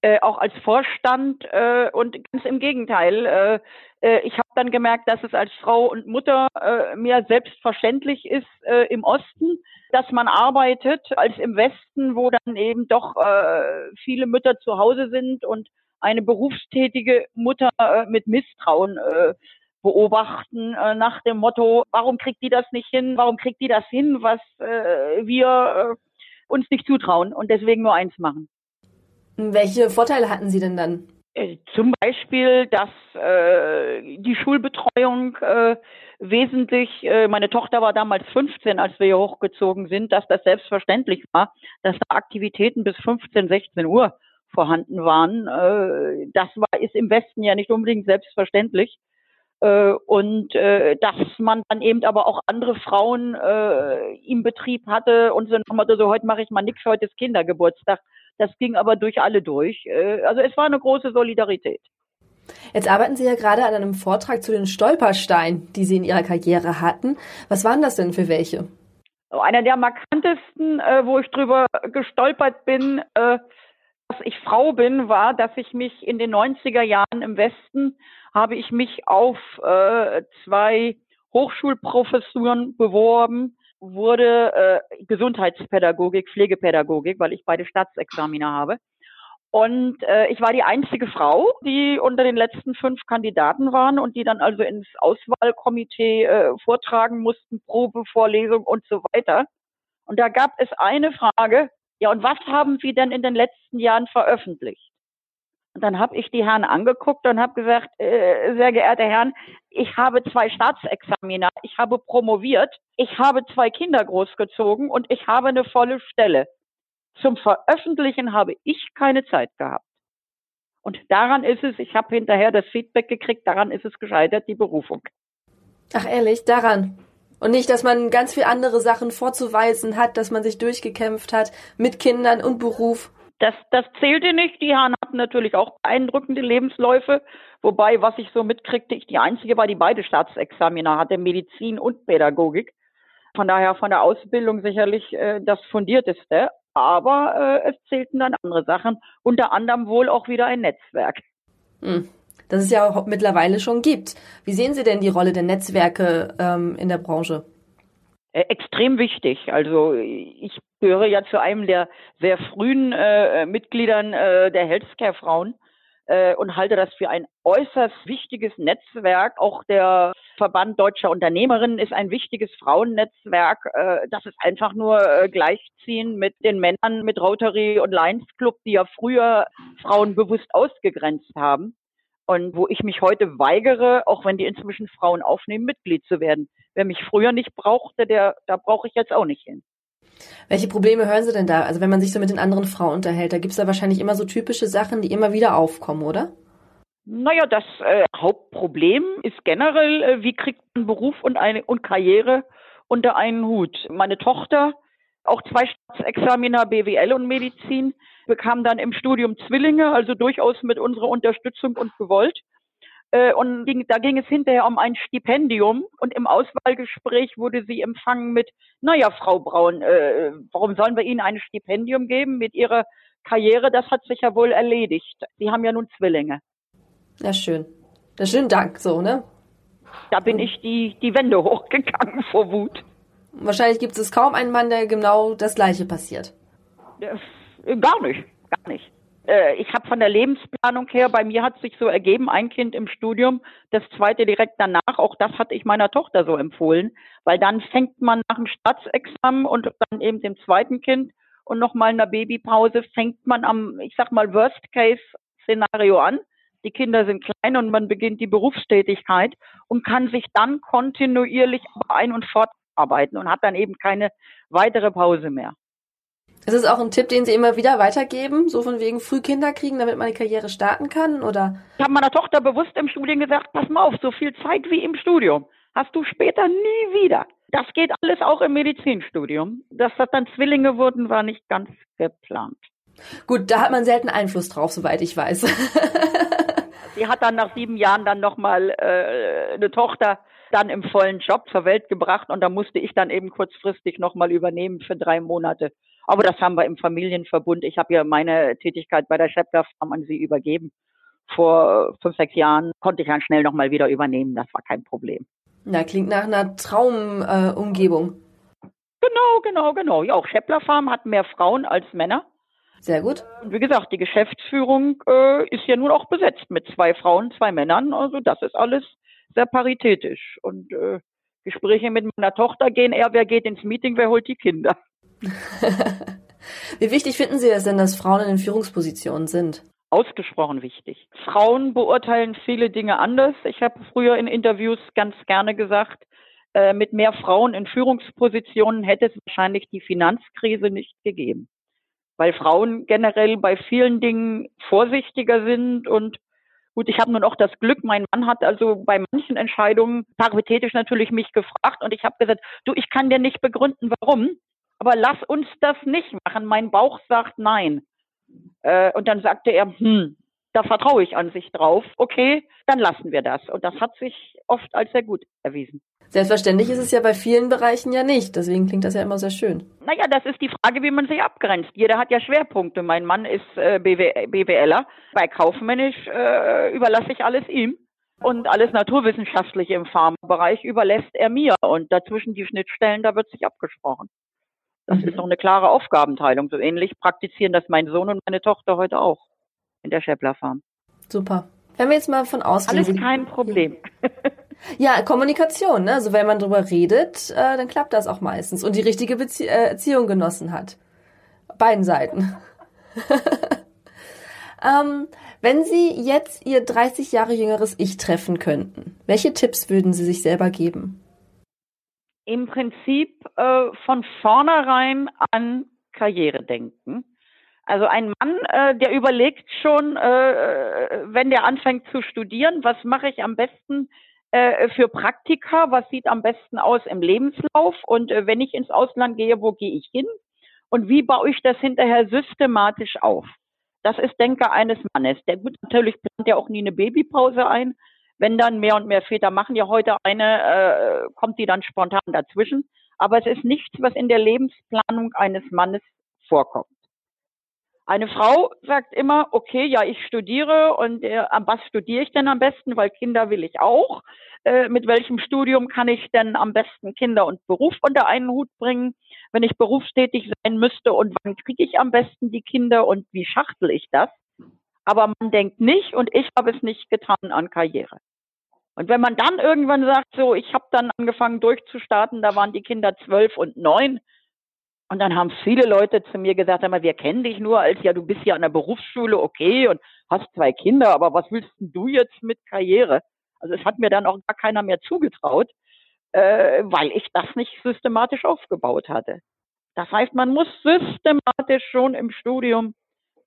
äh, auch als Vorstand äh, und ganz im Gegenteil. Äh, äh, ich habe dann gemerkt, dass es als Frau und Mutter äh, mehr selbstverständlich ist im Osten, dass man arbeitet, als im Westen, wo dann eben doch viele Mütter zu Hause sind und eine berufstätige Mutter mit Misstrauen beobachten äh, nach dem Motto, warum kriegt die das nicht hin, warum kriegt die das hin, was äh, wir äh, uns nicht zutrauen und deswegen nur eins machen. Welche Vorteile hatten Sie denn dann? Äh, zum Beispiel, dass äh, die Schulbetreuung äh, wesentlich, äh, meine Tochter war damals 15, als wir hier hochgezogen sind, dass das selbstverständlich war, dass da Aktivitäten bis 15, 16 Uhr vorhanden waren. Äh, das war, ist im Westen ja nicht unbedingt selbstverständlich. Äh, und äh, dass man dann eben aber auch andere Frauen äh, im Betrieb hatte und so nochmal so, heute mache ich mal nichts, heute ist Kindergeburtstag. Das ging aber durch alle durch. Äh, also es war eine große Solidarität. Jetzt arbeiten Sie ja gerade an einem Vortrag zu den Stolpersteinen, die Sie in Ihrer Karriere hatten. Was waren das denn für welche? Einer der markantesten, äh, wo ich drüber gestolpert bin, äh, dass ich Frau bin, war, dass ich mich in den 90er Jahren im Westen habe ich mich auf äh, zwei Hochschulprofessuren beworben, wurde äh, Gesundheitspädagogik, Pflegepädagogik, weil ich beide Staatsexaminer habe. Und äh, ich war die einzige Frau, die unter den letzten fünf Kandidaten waren und die dann also ins Auswahlkomitee äh, vortragen mussten, Probevorlesung und so weiter. Und da gab es eine Frage, ja, und was haben Sie denn in den letzten Jahren veröffentlicht? Und dann habe ich die Herren angeguckt und habe gesagt, äh, sehr geehrte Herren, ich habe zwei Staatsexamina, ich habe promoviert, ich habe zwei Kinder großgezogen und ich habe eine volle Stelle. Zum Veröffentlichen habe ich keine Zeit gehabt. Und daran ist es, ich habe hinterher das Feedback gekriegt, daran ist es gescheitert, die Berufung. Ach ehrlich, daran. Und nicht, dass man ganz viel andere Sachen vorzuweisen hat, dass man sich durchgekämpft hat mit Kindern und Beruf. Das, das zählte nicht. Die Herren hatten natürlich auch beeindruckende Lebensläufe. Wobei, was ich so mitkriegte, ich die einzige war, die beide Staatsexamina hatte, Medizin und Pädagogik. Von daher von der Ausbildung sicherlich äh, das fundierteste. Aber äh, es zählten dann andere Sachen, unter anderem wohl auch wieder ein Netzwerk. Hm. Das es ja auch mittlerweile schon gibt. Wie sehen Sie denn die Rolle der Netzwerke ähm, in der Branche? Äh, extrem wichtig. Also ich gehöre ja zu einem der sehr frühen äh, Mitgliedern äh, der Healthcare-Frauen äh, und halte das für ein äußerst wichtiges Netzwerk. Auch der Verband deutscher Unternehmerinnen ist ein wichtiges Frauennetzwerk. Äh, das ist einfach nur äh, gleichziehen mit den Männern, mit Rotary und Lions Club, die ja früher Frauen bewusst ausgegrenzt haben und wo ich mich heute weigere, auch wenn die inzwischen Frauen aufnehmen, Mitglied zu werden. Wer mich früher nicht brauchte, der, da brauche ich jetzt auch nicht hin. Welche Probleme hören Sie denn da? Also wenn man sich so mit den anderen Frauen unterhält, da gibt es da wahrscheinlich immer so typische Sachen, die immer wieder aufkommen, oder? Naja, das äh, Hauptproblem ist generell, äh, wie kriegt man Beruf und, eine, und Karriere unter einen Hut. Meine Tochter, auch zwei Staatsexamina BWL und Medizin, bekam dann im Studium Zwillinge, also durchaus mit unserer Unterstützung und gewollt. Äh, und ging, da ging es hinterher um ein Stipendium und im Auswahlgespräch wurde sie empfangen mit, naja, Frau Braun, äh, warum sollen wir Ihnen ein Stipendium geben mit Ihrer Karriere? Das hat sich ja wohl erledigt. Sie haben ja nun Zwillinge. Ja, schön. Ja, schönen Dank, so, ne? Da bin ich die, die Wände hochgegangen vor Wut. Wahrscheinlich gibt es kaum einen Mann, der genau das Gleiche passiert. Ja, gar nicht, gar nicht. äh, ich habe von der Lebensplanung her, bei mir hat sich so ergeben, ein Kind im Studium, das zweite direkt danach. Auch das hatte ich meiner Tochter so empfohlen, weil dann fängt man nach dem Staatsexamen und dann eben dem zweiten Kind und nochmal in der Babypause fängt man am, ich sag mal, Worst-Case-Szenario an. Die Kinder sind klein und man beginnt die Berufstätigkeit und kann sich dann kontinuierlich ein- und fortarbeiten und hat dann eben keine weitere Pause mehr. Ist es auch ein Tipp, den Sie immer wieder weitergeben, so von wegen früh Kinder kriegen, damit man die Karriere starten kann, oder? Ich habe meiner Tochter bewusst im Studium gesagt, pass mal auf, so viel Zeit wie im Studium hast du später nie wieder. Das geht alles auch im Medizinstudium. Dass das dann Zwillinge wurden, war nicht ganz geplant. Gut, da hat man selten Einfluss drauf, soweit ich weiß. Sie hat dann nach sieben Jahren dann nochmal äh, eine Tochter dann im vollen Job zur Welt gebracht und da musste ich dann eben kurzfristig nochmal übernehmen für drei Monate. Aber das haben wir im Familienverbund. Ich habe ja meine Tätigkeit bei der Schäppler Farm an sie übergeben. Vor fünf, sechs Jahren konnte ich dann schnell nochmal wieder übernehmen. Das war kein Problem. Na, klingt nach einer Traumumgebung. Äh, genau, genau, genau. Ja, auch Schäppler Farm hat mehr Frauen als Männer. Sehr gut. Und wie gesagt, die Geschäftsführung äh, ist ja nun auch besetzt mit zwei Frauen, zwei Männern. Also das ist alles sehr paritätisch. Und äh, Gespräche mit meiner Tochter gehen eher, wer geht ins Meeting, wer holt die Kinder. Wie wichtig finden Sie es denn, dass Frauen in Führungspositionen sind? Ausgesprochen wichtig. Frauen beurteilen viele Dinge anders. Ich habe früher in Interviews ganz gerne gesagt, äh, mit mehr Frauen in Führungspositionen hätte es wahrscheinlich die Finanzkrise nicht gegeben. Weil Frauen generell bei vielen Dingen vorsichtiger sind und Gut, ich habe nun auch das Glück, mein Mann hat also bei manchen Entscheidungen paritätisch natürlich mich gefragt und ich habe gesagt, du, ich kann dir nicht begründen, warum aber lass uns das nicht machen. Mein Bauch sagt nein. Äh, und dann sagte er, hm, da vertraue ich an sich drauf. Okay, dann lassen wir das. Und das hat sich oft als sehr gut erwiesen. Selbstverständlich ist es ja bei vielen Bereichen ja nicht. Deswegen klingt das ja immer sehr schön. Naja, das ist die Frage, wie man sich abgrenzt. Jeder hat ja Schwerpunkte. Mein Mann ist äh, BW, BWLer. Bei Kaufmännisch äh, überlasse ich alles ihm. Und alles Naturwissenschaftliche im Pharmabereich überlässt er mir. Und dazwischen die Schnittstellen, da wird sich abgesprochen. Das mhm. ist noch eine klare Aufgabenteilung. So ähnlich praktizieren das mein Sohn und meine Tochter heute auch in der Schäppler Farm. Super. Wenn wir jetzt mal von ausgehen. Alles kein Problem. Ja, Kommunikation. Ne? Also wenn man drüber redet, äh, dann klappt das auch meistens und die richtige Bezie äh, Erziehung genossen hat. Beiden Seiten. ähm, wenn Sie jetzt Ihr 30 Jahre jüngeres Ich treffen könnten, welche Tipps würden Sie sich selber geben? Im Prinzip äh, von vornherein an Karriere denken. Also ein Mann, äh, der überlegt schon, äh, wenn der anfängt zu studieren, was mache ich am besten äh, für Praktika, was sieht am besten aus im Lebenslauf und äh, wenn ich ins Ausland gehe, wo gehe ich hin und wie baue ich das hinterher systematisch auf. Das ist Denker eines Mannes. Der gut natürlich plant ja auch nie eine Babypause ein, wenn dann mehr und mehr Väter machen ja heute eine, äh, kommt die dann spontan dazwischen. Aber es ist nichts, was in der Lebensplanung eines Mannes vorkommt. Eine Frau sagt immer, okay, ja, ich studiere und äh, was studiere ich denn am besten, weil Kinder will ich auch. Äh, mit welchem Studium kann ich denn am besten Kinder und Beruf unter einen Hut bringen, wenn ich berufstätig sein müsste und wann kriege ich am besten die Kinder und wie schachtel ich das? Aber man denkt nicht und ich habe es nicht getan an Karriere. Und wenn man dann irgendwann sagt, so, ich habe dann angefangen durchzustarten, da waren die Kinder zwölf und neun. Und dann haben viele Leute zu mir gesagt, einmal, wir kennen dich nur als, ja, du bist ja an der Berufsschule, okay, und hast zwei Kinder, aber was willst denn du jetzt mit Karriere? Also es hat mir dann auch gar keiner mehr zugetraut, äh, weil ich das nicht systematisch aufgebaut hatte. Das heißt, man muss systematisch schon im Studium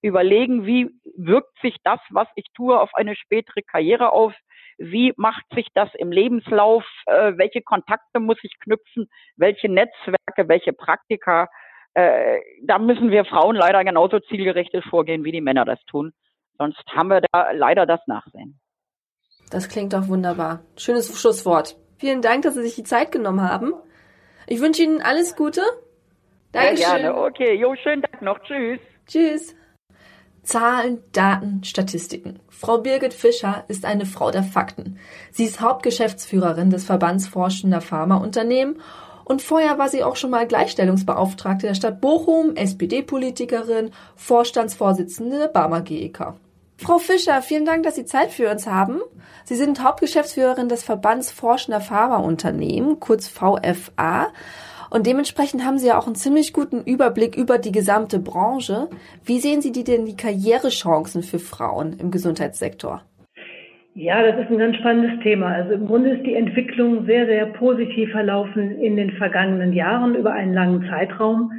überlegen, wie wirkt sich das, was ich tue, auf eine spätere Karriere auf? Wie macht sich das im Lebenslauf? Äh, welche Kontakte muss ich knüpfen? Welche Netzwerke, welche Praktika? Äh, da müssen wir Frauen leider genauso zielgerichtet vorgehen, wie die Männer das tun. Sonst haben wir da leider das Nachsehen. Das klingt doch wunderbar. Schönes Schlusswort. Vielen Dank, dass Sie sich die Zeit genommen haben. Ich wünsche Ihnen alles Gute. Dankeschön. Sehr gerne. Okay, jo, schönen Tag noch. Tschüss. Tschüss. Zahlen, Daten, Statistiken. Frau Birgit Fischer ist eine Frau der Fakten. Sie ist Hauptgeschäftsführerin des Verbands Forschender Pharmaunternehmen Und vorher war sie auch schon mal Gleichstellungsbeauftragte der Stadt Bochum, SPD-Politikerin, Vorstandsvorsitzende der Barmer GEK. Frau Fischer, vielen Dank, dass Sie Zeit für uns haben. Sie sind Hauptgeschäftsführerin des Verbands Forschender Pharmaunternehmen, kurz VFA. Und dementsprechend haben Sie ja auch einen ziemlich guten Überblick über die gesamte Branche. Wie sehen Sie die denn die Karrierechancen für Frauen im Gesundheitssektor? Ja, das ist ein ganz spannendes Thema. Also im Grunde ist die Entwicklung sehr, sehr positiv verlaufen in den vergangenen Jahren über einen langen Zeitraum.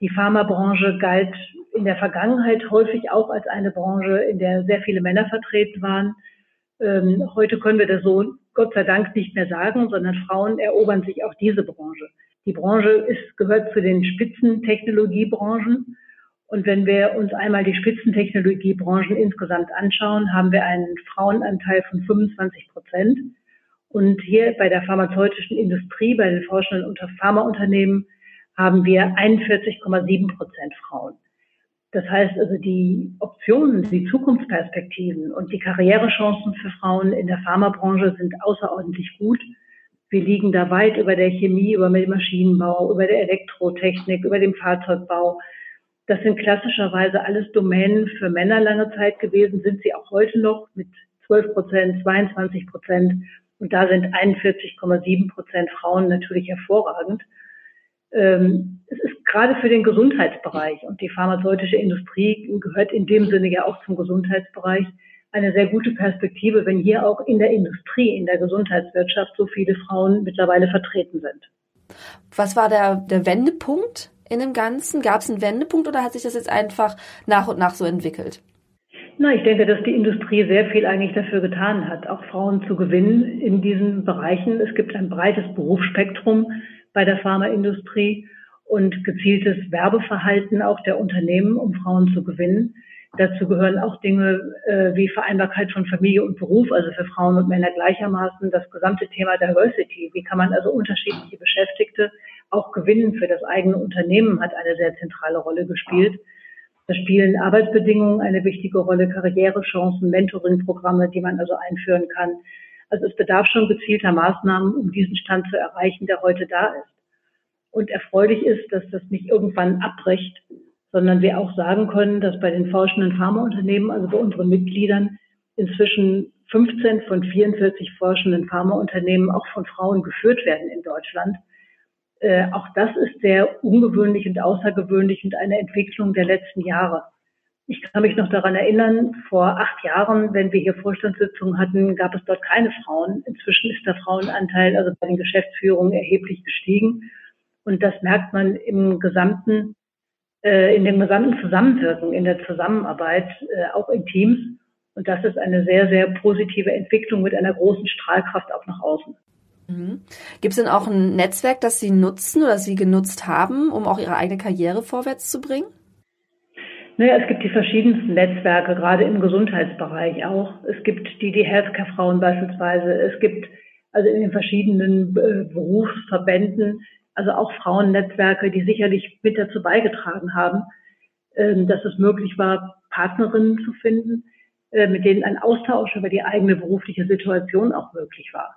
Die Pharmabranche galt in der Vergangenheit häufig auch als eine Branche, in der sehr viele Männer vertreten waren. Ähm, heute können wir das so Gott sei Dank nicht mehr sagen, sondern Frauen erobern sich auch diese Branche. Die Branche ist, gehört zu den Spitzentechnologiebranchen. Und wenn wir uns einmal die Spitzentechnologiebranchen insgesamt anschauen, haben wir einen Frauenanteil von 25 Prozent. Und hier bei der pharmazeutischen Industrie, bei den forschenden Pharmaunternehmen, haben wir 41,7 Prozent Frauen. Das heißt also, die Optionen, die Zukunftsperspektiven und die Karrierechancen für Frauen in der Pharmabranche sind außerordentlich gut. Wir liegen da weit über der Chemie, über dem Maschinenbau, über der Elektrotechnik, über dem Fahrzeugbau. Das sind klassischerweise alles Domänen für Männer lange Zeit gewesen, sind sie auch heute noch mit 12 Prozent, 22 Prozent. Und da sind 41,7 Prozent Frauen natürlich hervorragend. Ähm, es ist gerade für den Gesundheitsbereich und die pharmazeutische Industrie gehört in dem Sinne ja auch zum Gesundheitsbereich eine sehr gute Perspektive, wenn hier auch in der Industrie, in der Gesundheitswirtschaft so viele Frauen mittlerweile vertreten sind. Was war der, der Wendepunkt in dem Ganzen? Gab es einen Wendepunkt oder hat sich das jetzt einfach nach und nach so entwickelt? Na, ich denke, dass die Industrie sehr viel eigentlich dafür getan hat, auch Frauen zu gewinnen in diesen Bereichen. Es gibt ein breites Berufsspektrum bei der Pharmaindustrie und gezieltes Werbeverhalten auch der Unternehmen, um Frauen zu gewinnen. Dazu gehören auch Dinge äh, wie Vereinbarkeit von Familie und Beruf, also für Frauen und Männer gleichermaßen. Das gesamte Thema Diversity. Wie kann man also unterschiedliche Beschäftigte auch gewinnen für das eigene Unternehmen, hat eine sehr zentrale Rolle gespielt. Da spielen Arbeitsbedingungen eine wichtige Rolle, Karrierechancen, Mentoring-Programme, die man also einführen kann. Also es bedarf schon gezielter Maßnahmen, um diesen Stand zu erreichen, der heute da ist. Und erfreulich ist, dass das nicht irgendwann abbricht, sondern wir auch sagen können, dass bei den forschenden Pharmaunternehmen, also bei unseren Mitgliedern, inzwischen 15 von 44 forschenden Pharmaunternehmen auch von Frauen geführt werden in Deutschland. Äh, auch das ist sehr ungewöhnlich und außergewöhnlich und eine Entwicklung der letzten Jahre. Ich kann mich noch daran erinnern, vor acht Jahren, wenn wir hier Vorstandssitzungen hatten, gab es dort keine Frauen. Inzwischen ist der Frauenanteil also bei den Geschäftsführungen erheblich gestiegen. Und das merkt man im gesamten, äh, in dem gesamten Zusammenwirken, in der Zusammenarbeit, äh, auch in Teams. Und das ist eine sehr, sehr positive Entwicklung mit einer großen Strahlkraft auch nach außen. Mhm. Gibt es denn auch ein Netzwerk, das Sie nutzen oder Sie genutzt haben, um auch Ihre eigene Karriere vorwärts zu bringen? Naja, es gibt die verschiedensten Netzwerke, gerade im Gesundheitsbereich auch. Es gibt die, die Healthcare-Frauen beispielsweise. Es gibt also in den verschiedenen äh, Berufsverbänden, also auch Frauennetzwerke, die sicherlich mit dazu beigetragen haben, äh, dass es möglich war, Partnerinnen zu finden, äh, mit denen ein Austausch über die eigene berufliche Situation auch möglich war.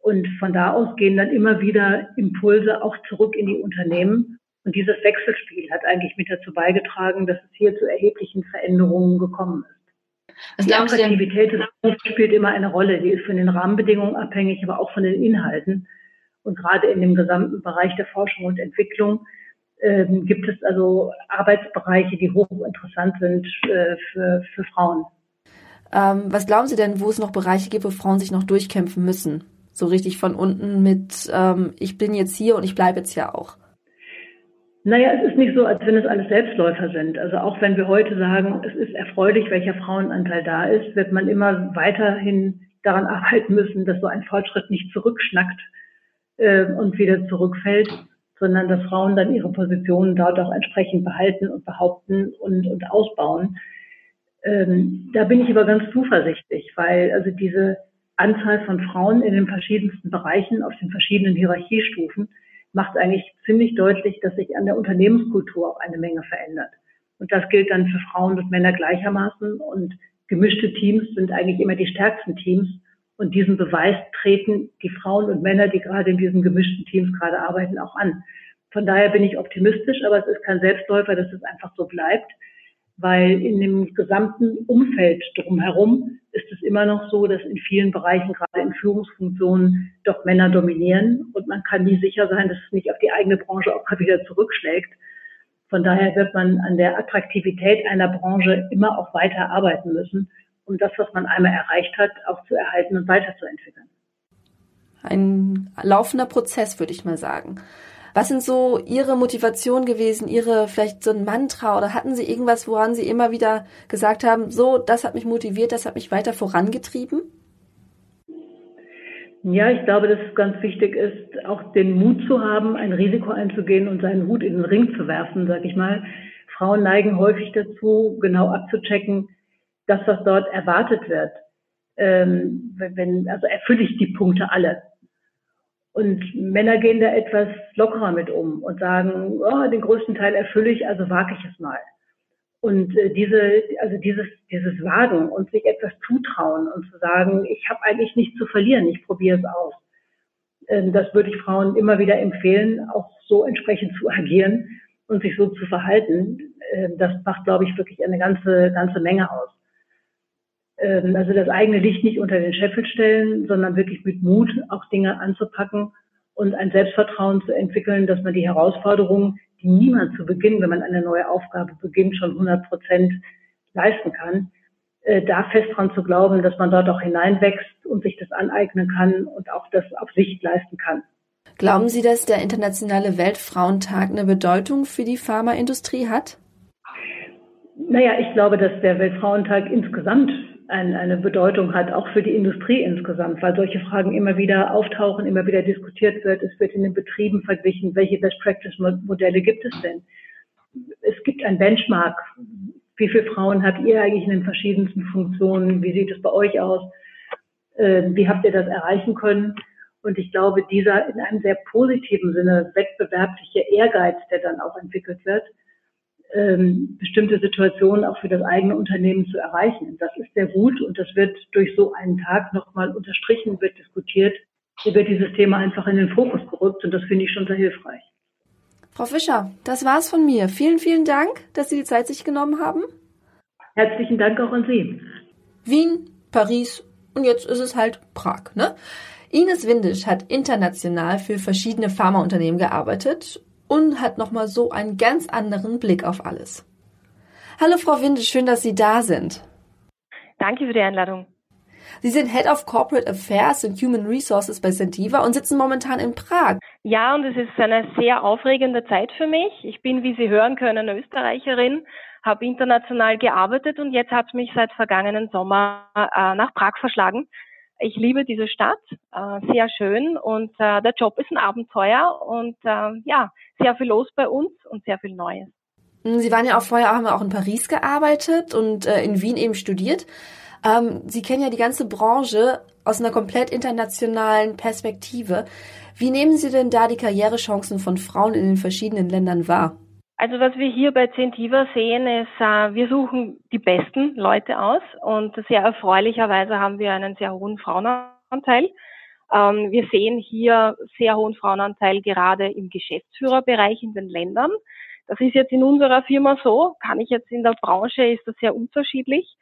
Und von da aus gehen dann immer wieder Impulse auch zurück in die Unternehmen. Und dieses Wechselspiel hat eigentlich mit dazu beigetragen, dass es hier zu erheblichen Veränderungen gekommen ist. Was die Attraktivität des Berufs spielt immer eine Rolle. Die ist von den Rahmenbedingungen abhängig, aber auch von den Inhalten. Und gerade in dem gesamten Bereich der Forschung und Entwicklung ähm, gibt es also Arbeitsbereiche, die hochinteressant sind äh, für, für Frauen. Ähm, was glauben Sie denn, wo es noch Bereiche gibt, wo Frauen sich noch durchkämpfen müssen? So richtig von unten mit, ähm, ich bin jetzt hier und ich bleibe jetzt ja auch. Naja, es ist nicht so, als wenn es alles Selbstläufer sind. Also auch wenn wir heute sagen, es ist erfreulich, welcher Frauenanteil da ist, wird man immer weiterhin daran arbeiten müssen, dass so ein Fortschritt nicht zurückschnackt äh, und wieder zurückfällt, sondern dass Frauen dann ihre Positionen dort auch entsprechend behalten und behaupten und, und ausbauen. Ähm, da bin ich aber ganz zuversichtlich, weil also diese Anzahl von Frauen in den verschiedensten Bereichen auf den verschiedenen Hierarchiestufen macht eigentlich ziemlich deutlich, dass sich an der Unternehmenskultur auch eine Menge verändert. Und das gilt dann für Frauen und Männer gleichermaßen. Und gemischte Teams sind eigentlich immer die stärksten Teams Und diesen Beweis treten die Frauen und Männer, die gerade in diesen gemischten Teams gerade arbeiten, auch an. Von daher bin ich optimistisch, aber es ist kein Selbstläufer, dass es einfach so bleibt, weil in dem gesamten Umfeld drumherum ist es immer noch so, dass in vielen Bereichen, gerade in Führungsfunktionen, doch Männer dominieren und man kann nie sicher sein, dass es nicht auf die eigene Branche auch mal wieder zurückschlägt. Von daher wird man an der Attraktivität einer Branche immer auch weiter arbeiten müssen, um das, was man einmal erreicht hat, auch zu erhalten und weiterzuentwickeln. Ein laufender Prozess, würde ich mal sagen. Was sind so Ihre Motivation gewesen, Ihre vielleicht so ein Mantra oder hatten Sie irgendwas, woran Sie immer wieder gesagt haben, so, das hat mich motiviert, das hat mich weiter vorangetrieben? Ja, ich glaube, dass es ganz wichtig ist, auch den Mut zu haben, ein Risiko einzugehen und seinen Hut in den Ring zu werfen, sag ich mal. Frauen neigen häufig dazu, genau abzuchecken, dass was dort erwartet wird. Ähm, wenn, also erfülle ich die Punkte alle. Und Männer gehen da etwas lockerer mit um und sagen, oh, den größten Teil erfülle ich, also wage ich es mal. Und äh, diese, also dieses, dieses Wagen und sich etwas zutrauen und zu sagen, ich habe eigentlich nichts zu verlieren, ich probiere es aus. Ähm, das würde ich Frauen immer wieder empfehlen, auch so entsprechend zu agieren und sich so zu verhalten. Ähm, das macht, glaube ich, wirklich eine ganze, ganze Menge aus. Ähm, also das eigene Licht nicht unter den Scheffel stellen, sondern wirklich mit Mut auch Dinge anzupacken und ein Selbstvertrauen zu entwickeln, dass man die Herausforderungen, die niemand zu Beginn, wenn man eine neue Aufgabe beginnt, schon 100 Prozent leisten kann, äh, da fest dran zu glauben, dass man dort auch hineinwächst und sich das aneignen kann und auch das auf Sicht leisten kann. Glauben Sie, dass der Internationale Weltfrauentag eine Bedeutung für die Pharmaindustrie hat? Naja, ich glaube, dass der Weltfrauentag insgesamt ein, eine Bedeutung hat, auch für die Industrie insgesamt, weil solche Fragen immer wieder auftauchen, immer wieder diskutiert wird. Es wird in den Betrieben verglichen, welche Best-Practice-Modelle gibt es denn? Es gibt ein Benchmark. Wie viele Frauen habt ihr eigentlich in den verschiedensten Funktionen? Wie sieht es bei euch aus? Ähm, wie habt ihr das erreichen können? Und ich glaube, dieser in einem sehr positiven Sinne wettbewerbliche Ehrgeiz, der dann auch entwickelt wird, ähm, bestimmte Situationen auch für das eigene Unternehmen zu erreichen. Das ist sehr gut und das wird durch so einen Tag nochmal unterstrichen, wird diskutiert. Hier wird dieses Thema einfach in den Fokus gerückt und das finde ich schon sehr hilfreich. Frau Fischer, das war's von mir. Vielen, vielen Dank, dass Sie die Zeit sich genommen haben. Herzlichen Dank auch an Sie. Wien, Paris und jetzt ist es halt Prag, ne? Ines Windisch hat international für verschiedene Pharmaunternehmen gearbeitet und hat nochmal so einen ganz anderen Blick auf alles. Hallo Frau Winde, schön, dass Sie da sind. Danke für die Einladung. Sie sind Head of Corporate Affairs and Human Resources bei Sentiva und sitzen momentan in Prag. Ja, und es ist eine sehr aufregende Zeit für mich. Ich bin, wie Sie hören können, Österreicherin, habe international gearbeitet und jetzt hat mich seit vergangenen Sommer äh, nach Prag verschlagen. Ich liebe diese Stadt, äh, sehr schön und äh, der Job ist ein Abenteuer und äh, ja, sehr viel los bei uns und sehr viel Neues. Hm, Sie waren ja auch vorher haben auch in Paris gearbeitet und äh, in Wien eben studiert. Ähm, Sie kennen ja die ganze Branche aus einer komplett internationalen Perspektive. Wie nehmen Sie denn da die Karrierechancen von Frauen in den verschiedenen Ländern wahr? Also was wir hier bei Zentiva sehen, ist, äh, wir suchen die besten Leute aus und sehr erfreulicherweise haben wir einen sehr hohen Frauenanteil. Ähm, wir sehen hier sehr hohen Frauenanteil gerade im Geschäftsführerbereich in den Ländern. Das ist jetzt in unserer Firma so, kann ich jetzt in der Branche, ist das sehr unterschiedlich.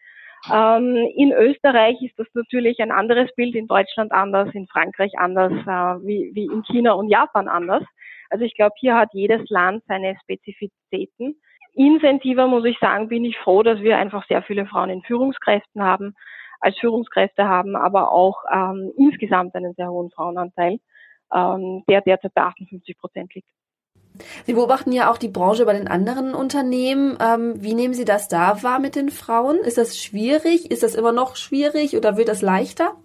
Ähm, in Österreich ist das natürlich ein anderes Bild, in Deutschland anders, in Frankreich anders, äh, wie, wie in China und Japan anders. Also ich glaube, hier hat jedes Land seine Spezifizitäten. Incentiver muss ich sagen, bin ich froh, dass wir einfach sehr viele Frauen in Führungskräften haben als Führungskräfte haben, aber auch ähm, insgesamt einen sehr hohen Frauenanteil, ähm, der derzeit bei 58 Prozent liegt. Sie beobachten ja auch die Branche bei den anderen Unternehmen. Ähm, wie nehmen Sie das da wahr mit den Frauen? Ist das schwierig? Ist das immer noch schwierig oder wird das leichter?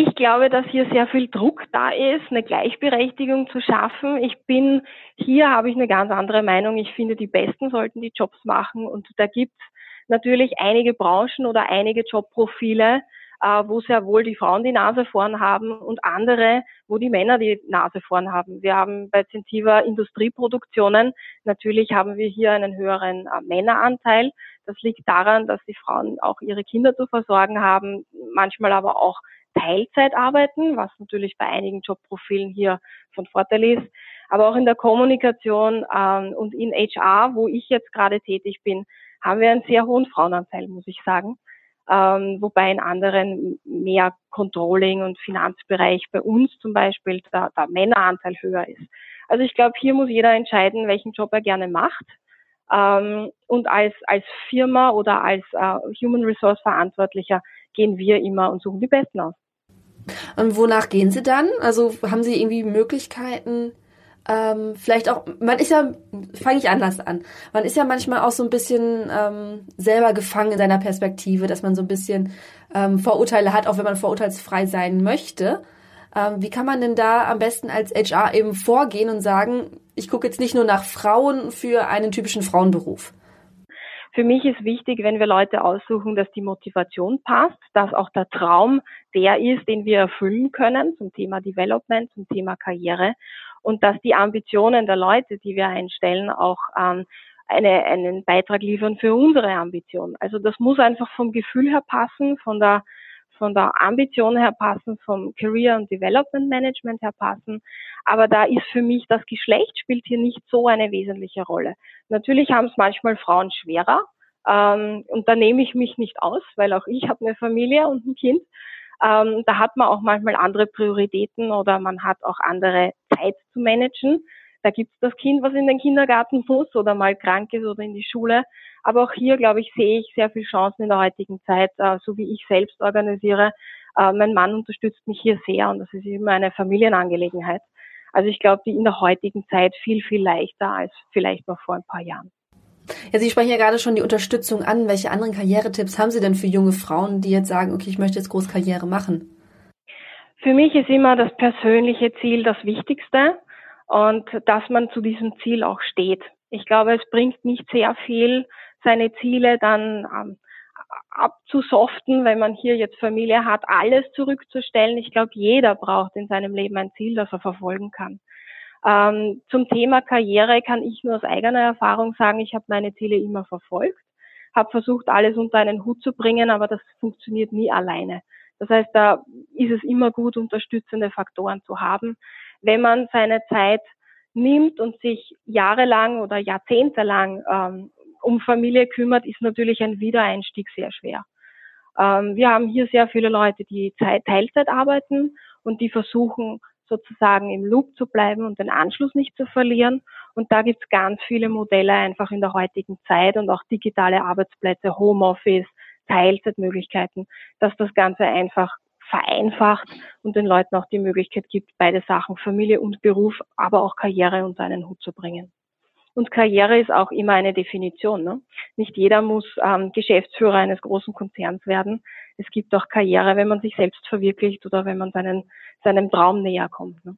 Ich glaube, dass hier sehr viel Druck da ist, eine Gleichberechtigung zu schaffen. Ich bin, hier habe ich eine ganz andere Meinung. Ich finde, die Besten sollten die Jobs machen und da gibt es natürlich einige Branchen oder einige Jobprofile, äh, wo sehr wohl die Frauen die Nase vorn haben und andere, wo die Männer die Nase vorn haben. Wir haben bei Zentiva Industrieproduktionen. Natürlich haben wir hier einen höheren äh, Männeranteil. Das liegt daran, dass die Frauen auch ihre Kinder zu versorgen haben, manchmal aber auch Teilzeit arbeiten, was natürlich bei einigen Jobprofilen hier von Vorteil ist, aber auch in der Kommunikation ähm, und in HR, wo ich jetzt gerade tätig bin, haben wir einen sehr hohen Frauenanteil, muss ich sagen. Ähm, wobei in anderen mehr Controlling und Finanzbereich bei uns zum Beispiel der, der Männeranteil höher ist. Also ich glaube, hier muss jeder entscheiden, welchen Job er gerne macht. Ähm, und als, als Firma oder als äh, Human Resource Verantwortlicher gehen wir immer und suchen die Besten aus. Und wonach gehen Sie dann? Also haben Sie irgendwie Möglichkeiten, ähm, vielleicht auch, man ist ja, fange ich anders an, man ist ja manchmal auch so ein bisschen ähm, selber gefangen in seiner Perspektive, dass man so ein bisschen ähm, Vorurteile hat, auch wenn man vorurteilsfrei sein möchte. Ähm, wie kann man denn da am besten als HR eben vorgehen und sagen, ich gucke jetzt nicht nur nach Frauen für einen typischen Frauenberuf? Für mich ist wichtig, wenn wir Leute aussuchen, dass die Motivation passt, dass auch der Traum der ist, den wir erfüllen können zum Thema Development, zum Thema Karriere und dass die Ambitionen der Leute, die wir einstellen, auch ähm, eine, einen Beitrag liefern für unsere Ambitionen. Also das muss einfach vom Gefühl her passen, von der von der Ambition her passen, vom Career und Development Management her passen. Aber da ist für mich das Geschlecht spielt hier nicht so eine wesentliche Rolle. Natürlich haben es manchmal Frauen schwerer. Ähm, und da nehme ich mich nicht aus, weil auch ich habe eine Familie und ein Kind. Ähm, da hat man auch manchmal andere Prioritäten oder man hat auch andere Zeit zu managen. Da gibt es das Kind, was in den Kindergarten muss oder mal krank ist oder in die Schule. Aber auch hier, glaube ich, sehe ich sehr viel Chancen in der heutigen Zeit, äh, so wie ich selbst organisiere. Äh, mein Mann unterstützt mich hier sehr und das ist immer eine Familienangelegenheit. Also ich glaube, die in der heutigen Zeit viel, viel leichter als vielleicht noch vor ein paar Jahren. Ja, Sie sprechen ja gerade schon die Unterstützung an. Welche anderen Karrieretipps haben Sie denn für junge Frauen, die jetzt sagen, okay, ich möchte jetzt groß Karriere machen? Für mich ist immer das persönliche Ziel das Wichtigste und dass man zu diesem Ziel auch steht. Ich glaube, es bringt nicht sehr viel, seine Ziele dann ähm, abzusoften, wenn man hier jetzt Familie hat, alles zurückzustellen. Ich glaube, jeder braucht in seinem Leben ein Ziel, das er verfolgen kann. Ähm, zum Thema Karriere kann ich nur aus eigener Erfahrung sagen, ich habe meine Ziele immer verfolgt, habe versucht, alles unter einen Hut zu bringen, aber das funktioniert nie alleine. Das heißt, da ist es immer gut, unterstützende Faktoren zu haben. Wenn man seine Zeit nimmt und sich jahrelang oder jahrzehntelang ähm, um Familie kümmert, ist natürlich ein Wiedereinstieg sehr schwer. Ähm, wir haben hier sehr viele Leute, die Teilzeit arbeiten und die versuchen sozusagen im Loop zu bleiben und den Anschluss nicht zu verlieren. Und da gibt es ganz viele Modelle einfach in der heutigen Zeit und auch digitale Arbeitsplätze, Homeoffice, Teilzeitmöglichkeiten, dass das Ganze einfach vereinfacht und den Leuten auch die Möglichkeit gibt, beide Sachen, Familie und Beruf, aber auch Karriere unter einen Hut zu bringen. Und Karriere ist auch immer eine Definition. Ne? Nicht jeder muss ähm, Geschäftsführer eines großen Konzerns werden. Es gibt auch Karriere, wenn man sich selbst verwirklicht oder wenn man seinen, seinem Traum näher kommt. Ne?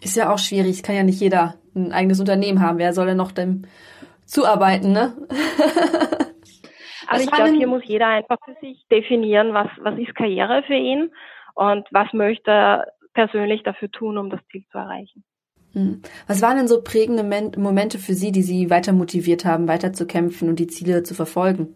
Ist ja auch schwierig. Es kann ja nicht jeder ein eigenes Unternehmen haben. Wer soll denn noch dem zuarbeiten, ne? Also ich glaube, hier muss jeder einfach für sich definieren, was, was ist Karriere für ihn und was möchte er persönlich dafür tun, um das Ziel zu erreichen. Hm. Was waren denn so prägende Momente für Sie, die Sie weiter motiviert haben, weiter zu kämpfen und die Ziele zu verfolgen?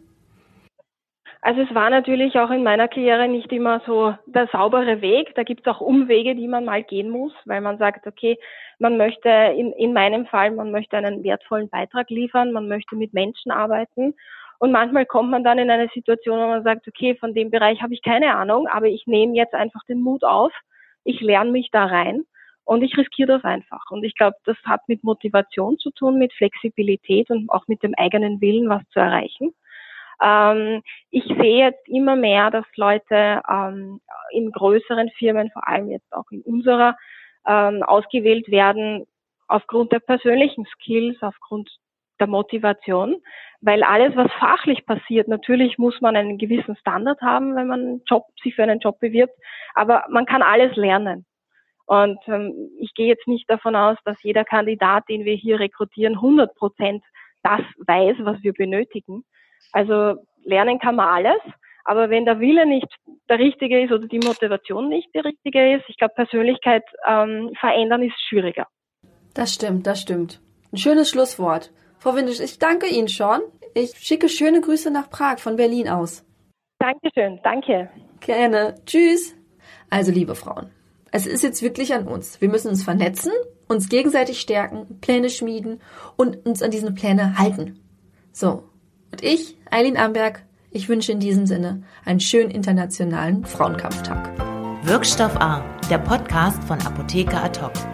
Also es war natürlich auch in meiner Karriere nicht immer so der saubere Weg. Da gibt es auch Umwege, die man mal gehen muss, weil man sagt, okay, man möchte in, in meinem Fall, man möchte einen wertvollen Beitrag liefern, man möchte mit Menschen arbeiten. Und manchmal kommt man dann in eine Situation, wo man sagt, okay, von dem Bereich habe ich keine Ahnung, aber ich nehme jetzt einfach den Mut auf, ich lerne mich da rein und ich riskiere das einfach. Und ich glaube, das hat mit Motivation zu tun, mit Flexibilität und auch mit dem eigenen Willen, was zu erreichen. Ähm, ich sehe jetzt immer mehr, dass Leute ähm, in größeren Firmen, vor allem jetzt auch in unserer, ähm, ausgewählt werden aufgrund der persönlichen Skills, aufgrund der Motivation, weil alles, was fachlich passiert, natürlich muss man einen gewissen Standard haben, wenn man einen Job, sich für einen Job bewirbt, aber man kann alles lernen. Und ähm, ich gehe jetzt nicht davon aus, dass jeder Kandidat, den wir hier rekrutieren, 100 Prozent das weiß, was wir benötigen. Also lernen kann man alles, aber wenn der Wille nicht der richtige ist oder die Motivation nicht die richtige ist, ich glaube, Persönlichkeit ähm, verändern ist schwieriger. Das stimmt, das stimmt. Ein schönes Schlusswort. Frau Windisch, ich danke Ihnen schon. Ich schicke schöne Grüße nach Prag von Berlin aus. Dankeschön, danke. Gerne. Tschüss. Also, liebe Frauen, es ist jetzt wirklich an uns. Wir müssen uns vernetzen, uns gegenseitig stärken, Pläne schmieden und uns an diese Pläne halten. So. Und ich, Eileen Amberg, ich wünsche in diesem Sinne einen schönen internationalen Frauenkampftag. Wirkstoff A, der Podcast von Apotheker hoc.